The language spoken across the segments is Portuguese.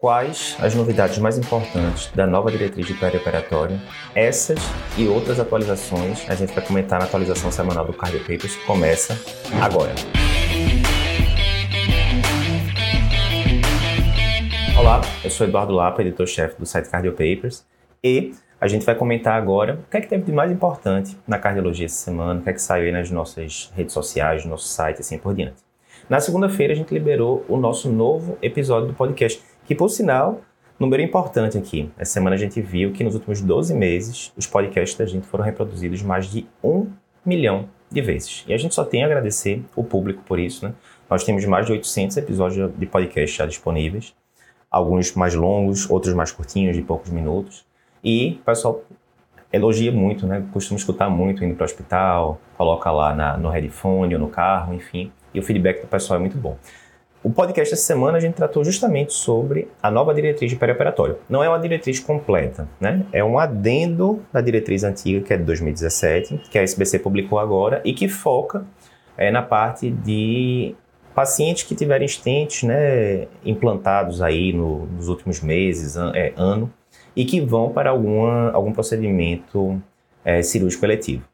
Quais as novidades mais importantes da nova diretriz de perioperatório? Essas e outras atualizações a gente vai comentar na atualização semanal do Cardio Papers, que começa agora. Olá, eu sou Eduardo Lapa, editor-chefe do site Cardio Papers, e a gente vai comentar agora o que é que teve de mais importante na cardiologia essa semana, o que é que saiu aí nas nossas redes sociais, no nosso site assim por diante. Na segunda-feira a gente liberou o nosso novo episódio do podcast que, por sinal, número importante aqui. Essa semana a gente viu que nos últimos 12 meses os podcasts da gente foram reproduzidos mais de um milhão de vezes. E a gente só tem a agradecer o público por isso, né? Nós temos mais de 800 episódios de podcast já disponíveis, alguns mais longos, outros mais curtinhos, de poucos minutos. E o pessoal elogia muito, né? Costuma escutar muito indo para o hospital, coloca lá na, no headphone ou no carro, enfim. E o feedback do pessoal é muito bom. O podcast essa semana a gente tratou justamente sobre a nova diretriz de perioperatório. Não é uma diretriz completa, né? É um adendo da diretriz antiga, que é de 2017, que a SBC publicou agora e que foca é, na parte de pacientes que tiverem estentes né, implantados aí no, nos últimos meses, an, é, ano, e que vão para alguma, algum procedimento é, cirúrgico eletivo.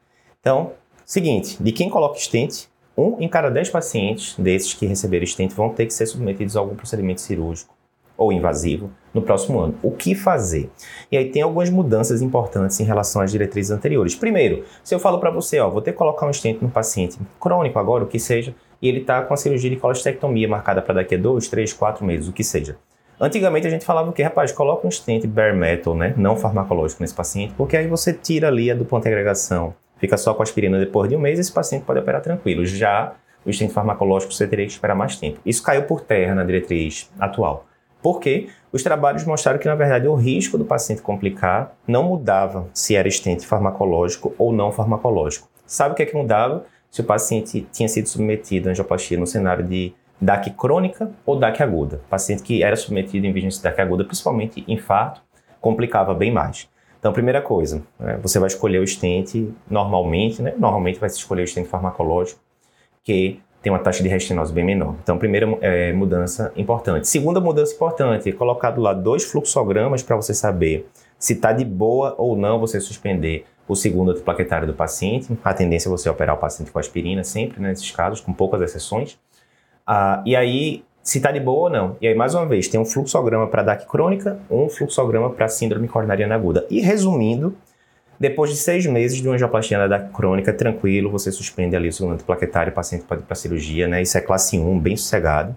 Então, seguinte, de quem coloca estente, um em cada dez pacientes desses que receberam stent vão ter que ser submetidos a algum procedimento cirúrgico ou invasivo no próximo ano. O que fazer? E aí tem algumas mudanças importantes em relação às diretrizes anteriores. Primeiro, se eu falo para você, ó, vou ter que colocar um stent no paciente crônico agora, o que seja, e ele está com a cirurgia de colestectomia marcada para daqui a dois, três, quatro meses, o que seja. Antigamente a gente falava o que, rapaz, coloca um stent bare metal, né, não farmacológico nesse paciente, porque aí você tira ali a dupla agregação fica só com aspirina depois de um mês, esse paciente pode operar tranquilo. Já o instinto farmacológico você teria que esperar mais tempo. Isso caiu por terra na diretriz atual. Porque os trabalhos mostraram que, na verdade, o risco do paciente complicar não mudava se era estente farmacológico ou não farmacológico. Sabe o que é que mudava? Se o paciente tinha sido submetido à angioplastia no cenário de DAC crônica ou DAC aguda. Paciente que era submetido em vigência DAC aguda, principalmente infarto, complicava bem mais. Então, primeira coisa, né, você vai escolher o estente normalmente, né? Normalmente vai se escolher o estente farmacológico, que tem uma taxa de restenose bem menor. Então, primeira é, mudança importante. Segunda mudança importante, é colocar do lado dois fluxogramas para você saber se está de boa ou não você suspender o segundo antiplaquetário do paciente. A tendência é você operar o paciente com aspirina sempre, né, nesses casos, com poucas exceções. Ah, e aí, se está de boa ou não. E aí, mais uma vez, tem um fluxograma para DAC crônica, um fluxograma para síndrome coronariana aguda. E resumindo, depois de seis meses de uma angioplastia na DAC crônica, tranquilo, você suspende ali o segundo antiplaquetário, o paciente pode ir para cirurgia, né? Isso é classe 1, bem sossegado,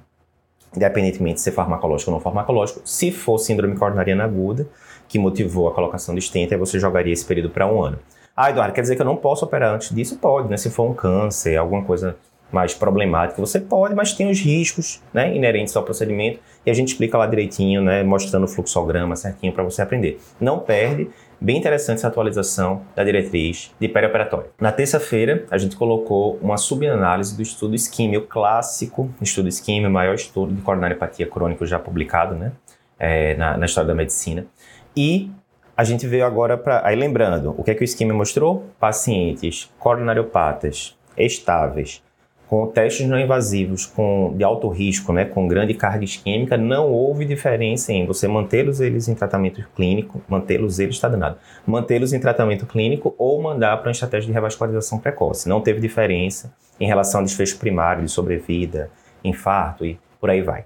independentemente de ser farmacológico ou não farmacológico. Se for síndrome coronariana aguda, que motivou a colocação do stent, aí você jogaria esse período para um ano. Ah, Eduardo, quer dizer que eu não posso operar antes disso? Pode, né? Se for um câncer, alguma coisa mais problemática. Você pode, mas tem os riscos né, inerentes ao procedimento e a gente explica lá direitinho, né, mostrando o fluxograma certinho para você aprender. Não perde. Bem interessante essa atualização da diretriz de perioperatório. Na terça-feira, a gente colocou uma subanálise do estudo Scheme, o clássico estudo Scheme, o maior estudo de coronariopatia crônica já publicado né, é, na, na história da medicina. E a gente veio agora para. Aí lembrando, o que é que o Scheme mostrou? Pacientes coronariopatas estáveis com testes não invasivos com, de alto risco, né, com grande carga isquêmica, não houve diferença em você mantê-los eles em tratamento clínico, mantê-los eles, está danado, mantê-los em tratamento clínico ou mandar para uma estratégia de revascularização precoce. Não teve diferença em relação ao desfecho primário de sobrevida, infarto e por aí vai.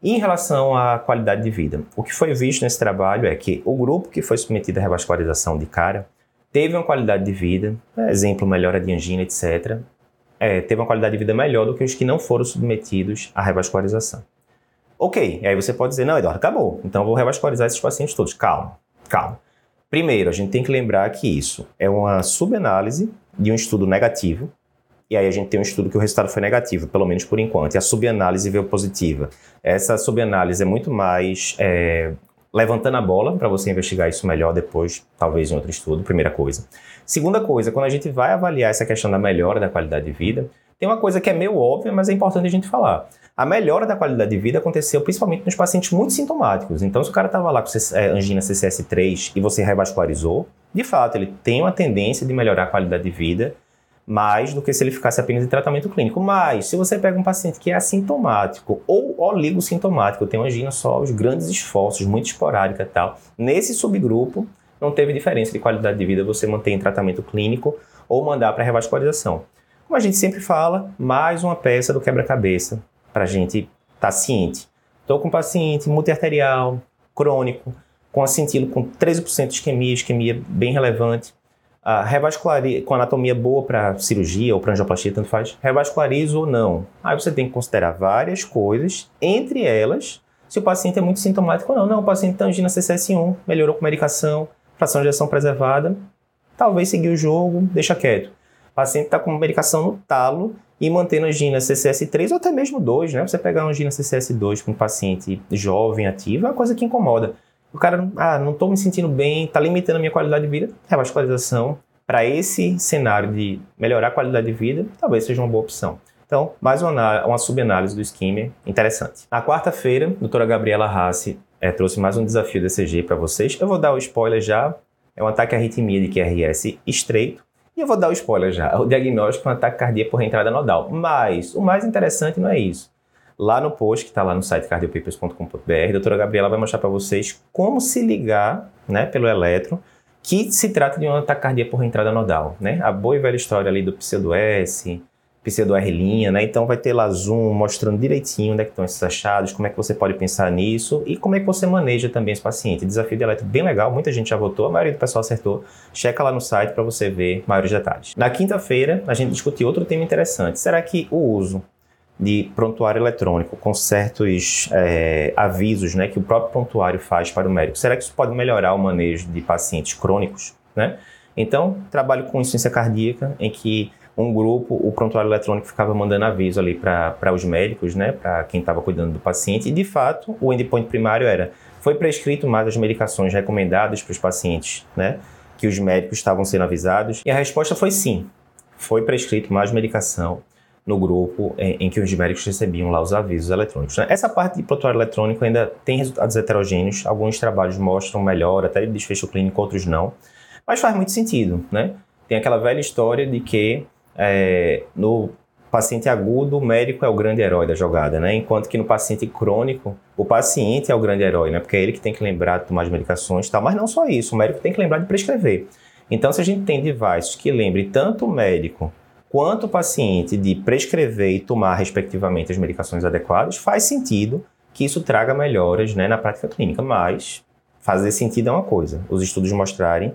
E em relação à qualidade de vida, o que foi visto nesse trabalho é que o grupo que foi submetido à revascularização de cara teve uma qualidade de vida, exemplo, melhora de angina, etc., é, teve uma qualidade de vida melhor do que os que não foram submetidos à revascularização. Ok, e aí você pode dizer, não, Eduardo, acabou, então eu vou revascularizar esses pacientes todos. Calma, calma. Primeiro, a gente tem que lembrar que isso é uma subanálise de um estudo negativo, e aí a gente tem um estudo que o resultado foi negativo, pelo menos por enquanto, e a subanálise veio positiva. Essa subanálise é muito mais é, levantando a bola para você investigar isso melhor depois, talvez em outro estudo, primeira coisa. Segunda coisa, quando a gente vai avaliar essa questão da melhora da qualidade de vida, tem uma coisa que é meio óbvia, mas é importante a gente falar. A melhora da qualidade de vida aconteceu principalmente nos pacientes muito sintomáticos. Então, se o cara estava lá com é, angina CCS3 e você revascularizou, de fato, ele tem uma tendência de melhorar a qualidade de vida mais do que se ele ficasse apenas em tratamento clínico. Mas, se você pega um paciente que é assintomático ou oligossintomático, tem angina só os grandes esforços, muito esporádica e tal, nesse subgrupo não teve diferença de qualidade de vida você manter em tratamento clínico ou mandar para revascularização. Como a gente sempre fala, mais uma peça do quebra-cabeça para a gente estar tá ciente. Estou com um paciente multiarterial, crônico, com acintilo com 13% de isquemia, isquemia bem relevante, a revasculariza, com anatomia boa para cirurgia ou para angioplastia, tanto faz, revasculariza ou não. Aí você tem que considerar várias coisas, entre elas, se o paciente é muito sintomático ou não. Não, o paciente tem angina CCS1, melhorou com medicação, fração de ação preservada, talvez seguir o jogo, deixa quieto. O paciente está com medicação no talo e mantendo angina CCS3 ou até mesmo 2, né? Você pegar angina CCS2 com um paciente jovem, ativo, é uma coisa que incomoda. O cara, ah, não estou me sentindo bem, está limitando a minha qualidade de vida. Revascularização, para esse cenário de melhorar a qualidade de vida, talvez seja uma boa opção. Então, mais uma, uma subanálise do Skimmer interessante. Na quarta-feira, a doutora Gabriela Rassi é, trouxe mais um desafio DCG para vocês. Eu vou dar o spoiler já. É um ataque à arritmia de QRS estreito. E eu vou dar o spoiler já. O diagnóstico é um ataque cardíaco por reentrada nodal. Mas o mais interessante não é isso. Lá no post, que está lá no site cardiopapers.com.br, a doutora Gabriela vai mostrar para vocês como se ligar né, pelo eletro, que se trata de um ataque cardíaco por reentrada nodal. Né? A boa e velha história ali do pseudo-S, pseudo-R', né? Então vai ter lá zoom mostrando direitinho onde é que estão esses achados, como é que você pode pensar nisso e como é que você maneja também esse paciente. Desafio de eletro bem legal, muita gente já votou, a maioria do pessoal acertou. Checa lá no site para você ver maiores detalhes. Na quinta-feira, a gente discutiu outro tema interessante. Será que o uso de prontuário eletrônico com certos é, avisos né, que o próprio prontuário faz para o médico, será que isso pode melhorar o manejo de pacientes crônicos? Né? Então, trabalho com insuficiência cardíaca, em que um grupo, o prontuário eletrônico ficava mandando aviso ali para os médicos, né, para quem estava cuidando do paciente, e de fato o endpoint primário era: foi prescrito mais as medicações recomendadas para os pacientes, né, que os médicos estavam sendo avisados? E a resposta foi sim, foi prescrito mais medicação no grupo em, em, que os médicos recebiam lá os avisos eletrônicos. Né? Essa parte de prontuário eletrônico ainda tem resultados heterogêneos, alguns trabalhos mostram melhor, até de desfecho clínico, outros não, mas faz muito sentido, né? Tem aquela velha história de que é, no paciente agudo, o médico é o grande herói da jogada, né? Enquanto que no paciente crônico, o paciente é o grande herói, né? Porque é ele que tem que lembrar de tomar as medicações e tal. Mas não só isso, o médico tem que lembrar de prescrever. Então, se a gente tem devices que lembrem tanto o médico quanto o paciente de prescrever e tomar, respectivamente, as medicações adequadas, faz sentido que isso traga melhoras né, na prática clínica. Mas fazer sentido é uma coisa, os estudos mostrarem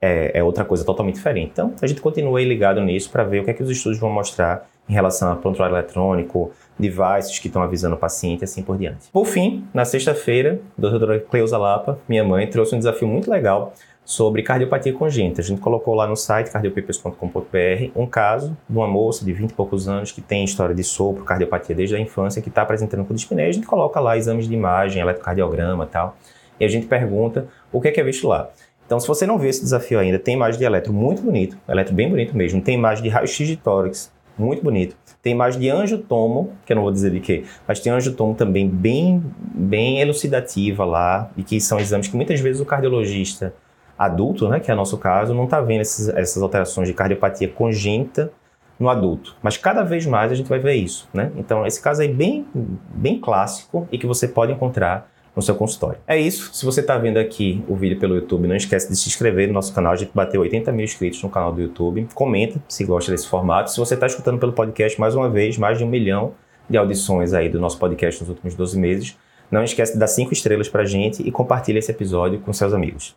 é, é, outra coisa totalmente diferente. Então, a gente continua ligado nisso para ver o que é que os estudos vão mostrar em relação a prontuário eletrônico, devices que estão avisando o paciente assim por diante. Por fim, na sexta-feira, a doutora Cleusa Lapa, minha mãe, trouxe um desafio muito legal sobre cardiopatia congênita. A gente colocou lá no site cardiopapers.com.br um caso de uma moça de 20 e poucos anos que tem história de sopro, cardiopatia desde a infância, que está apresentando com dispneia. A gente coloca lá exames de imagem, eletrocardiograma e tal, e a gente pergunta o que é que é visto lá. Então, se você não viu esse desafio ainda, tem imagem de eletro muito bonito, eletro bem bonito mesmo. Tem imagem de raio-x de tórax, muito bonito. Tem imagem de angiotomo, que eu não vou dizer de quê, mas tem angiotomo também bem, bem elucidativa lá, e que são exames que muitas vezes o cardiologista adulto, né, que é o nosso caso, não está vendo esses, essas alterações de cardiopatia congênita no adulto. Mas cada vez mais a gente vai ver isso, né? Então, esse caso aí bem, bem clássico e que você pode encontrar no seu consultório. É isso. Se você está vendo aqui o vídeo pelo YouTube, não esquece de se inscrever no nosso canal. A gente bateu 80 mil inscritos no canal do YouTube. Comenta se gosta desse formato. Se você está escutando pelo podcast, mais uma vez, mais de um milhão de audições aí do nosso podcast nos últimos 12 meses. Não esquece de dar cinco estrelas para a gente e compartilhe esse episódio com seus amigos.